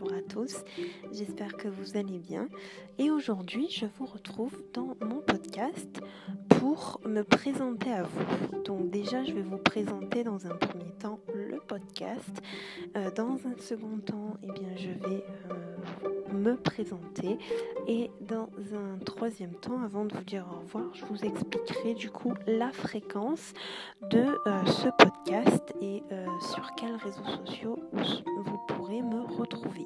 bonjour à tous, j'espère que vous allez bien et aujourd'hui je vous retrouve dans mon podcast pour me présenter à vous. Donc déjà je vais vous présenter dans un premier temps le podcast, euh, dans un second temps eh bien, je vais euh, me présenter et dans un troisième temps avant de vous dire au revoir je vous expliquerai du coup la fréquence de euh, ce podcast et sur quels réseaux sociaux vous pourrez me retrouver.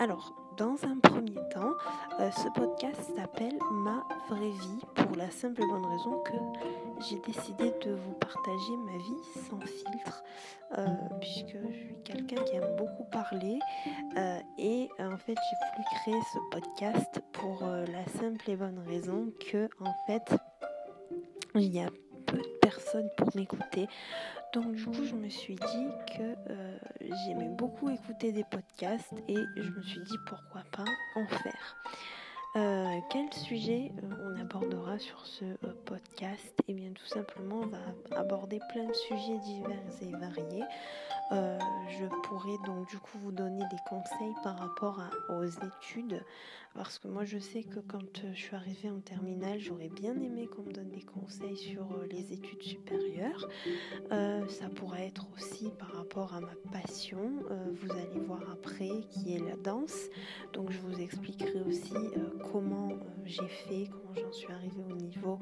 Alors, dans un premier temps, euh, ce podcast s'appelle Ma vraie vie pour la simple et bonne raison que j'ai décidé de vous partager ma vie sans filtre, euh, puisque je suis quelqu'un qui aime beaucoup parler euh, et en fait j'ai voulu créer ce podcast pour la simple et bonne raison que en fait il y a pour m'écouter. Donc du coup, je me suis dit que euh, j'aimais beaucoup écouter des podcasts et je me suis dit pourquoi pas en faire. Euh, quel sujet euh, on abordera sur ce podcast Eh bien tout simplement on va aborder plein de sujets divers et variés. je pourrais donc du coup vous donner des conseils par rapport aux études parce que moi je sais que quand je suis arrivée en terminale j'aurais bien aimé qu'on me donne des conseils sur les études supérieures. ça pourrait être aussi par rapport à ma passion, vous allez voir après qui est la danse. Donc je vous expliquerai aussi comment euh, j'ai fait, comment j'en suis arrivée au niveau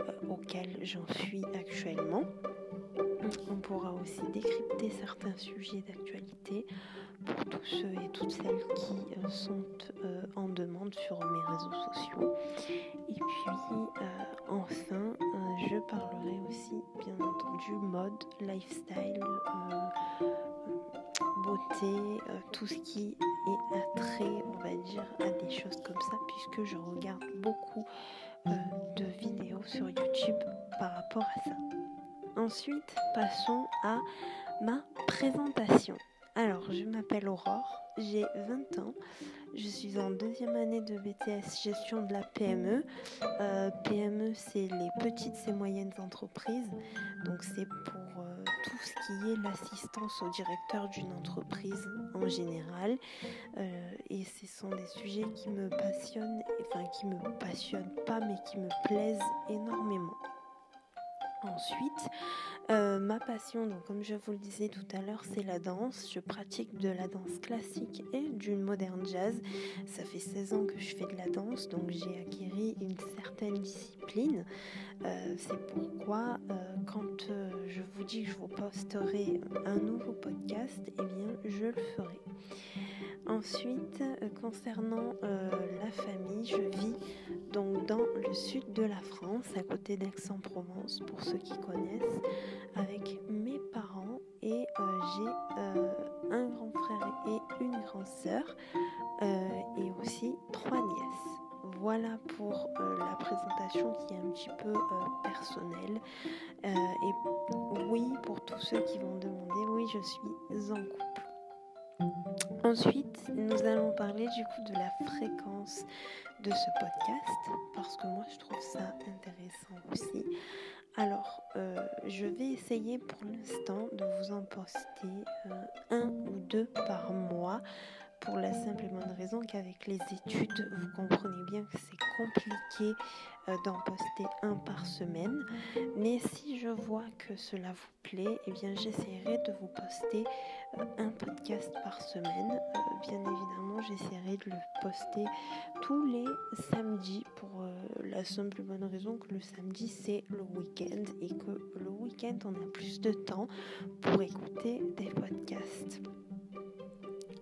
euh, auquel j'en suis actuellement. On pourra aussi décrypter certains sujets d'actualité pour tous ceux et toutes celles qui euh, sont en demande sur mes réseaux sociaux. Et puis enfin, je parlerai aussi bien entendu mode, lifestyle, beauté, tout ce qui est attrait, on va dire, à des choses comme ça, puisque je regarde beaucoup euh, de vidéos sur YouTube par rapport à ça. Ensuite, passons à ma présentation. Alors, je m'appelle Aurore, j'ai 20 ans, je suis en deuxième année de BTS gestion de la PME. Euh, PME, c'est les petites et moyennes entreprises, donc c'est pour euh, tout ce qui est l'assistance au directeur d'une entreprise en général. Euh, et ce sont des sujets qui me passionnent, enfin qui me passionnent pas, mais qui me plaisent énormément. Ensuite, euh, ma passion, donc comme je vous le disais tout à l'heure, c'est la danse. Je pratique de la danse classique et du moderne jazz. Ça fait 16 ans que je fais de la danse, donc j'ai acquis une certaine discipline. Euh, c'est pourquoi euh, quand je vous dis que je vous posterai un nouveau podcast, eh bien je le ferai. Ensuite, concernant la famille, je vis donc dans le sud de la France, à côté d'Aix-en-Provence, pour qui connaissent, avec mes parents et euh, j'ai euh, un grand frère et une grande sœur euh, et aussi trois nièces. Voilà pour la présentation qui est un petit peu personnelle. et oui, pour tous ceux qui vont demander, oui, je suis en couple. Ensuite, nous allons parler du coup de la fréquence de ce podcast parce que moi je trouve ça intéressant aussi. Alors, euh, je vais essayer pour l'instant de vous en poster euh, un ou deux par mois pour la simple bonne raison qu'avec les études, vous comprenez bien que c'est compliqué euh, d'en poster un par semaine. Mais si je vois que cela vous plaît, eh bien j'essaierai de vous poster un podcast par semaine. Euh, bien évidemment, j'essaierai de le poster tous les samedis pour la simple bonne raison que le samedi c'est le week-end et que le week-end on a plus de temps pour écouter des podcasts.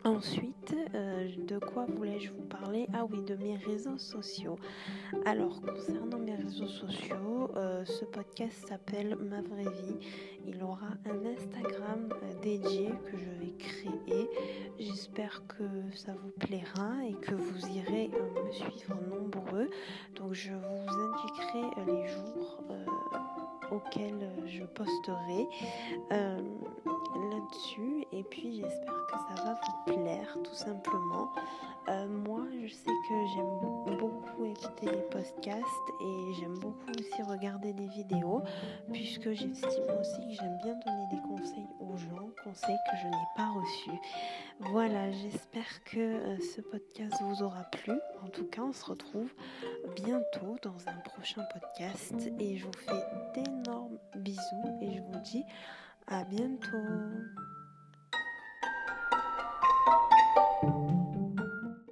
Ensuite, euh, de quoi voulais-je vous parler? Ah oui, de mes réseaux sociaux. Alors, concernant mes réseaux sociaux, euh, ce podcast s'appelle Ma vraie vie. Il aura un Instagram euh, dédié que je vais créer. J'espère que ça vous plaira et que vous irez me suivre nombreux. Donc, je vous indiquerai les jours auxquels je posterai là-dessus et puis j'espère que ça va vous plaire tout simplement. Euh, moi je sais que j'aime beaucoup écouter les podcasts et j'aime beaucoup aussi regarder des vidéos puisque j'estime aussi que j'aime bien donner des conseils aux gens, conseils que je n'ai pas reçus. Voilà, j'espère que euh, ce podcast vous aura plu. En tout cas, on se retrouve bientôt dans un prochain podcast et je vous fais d'énormes bisous et je vous dis à bientôt.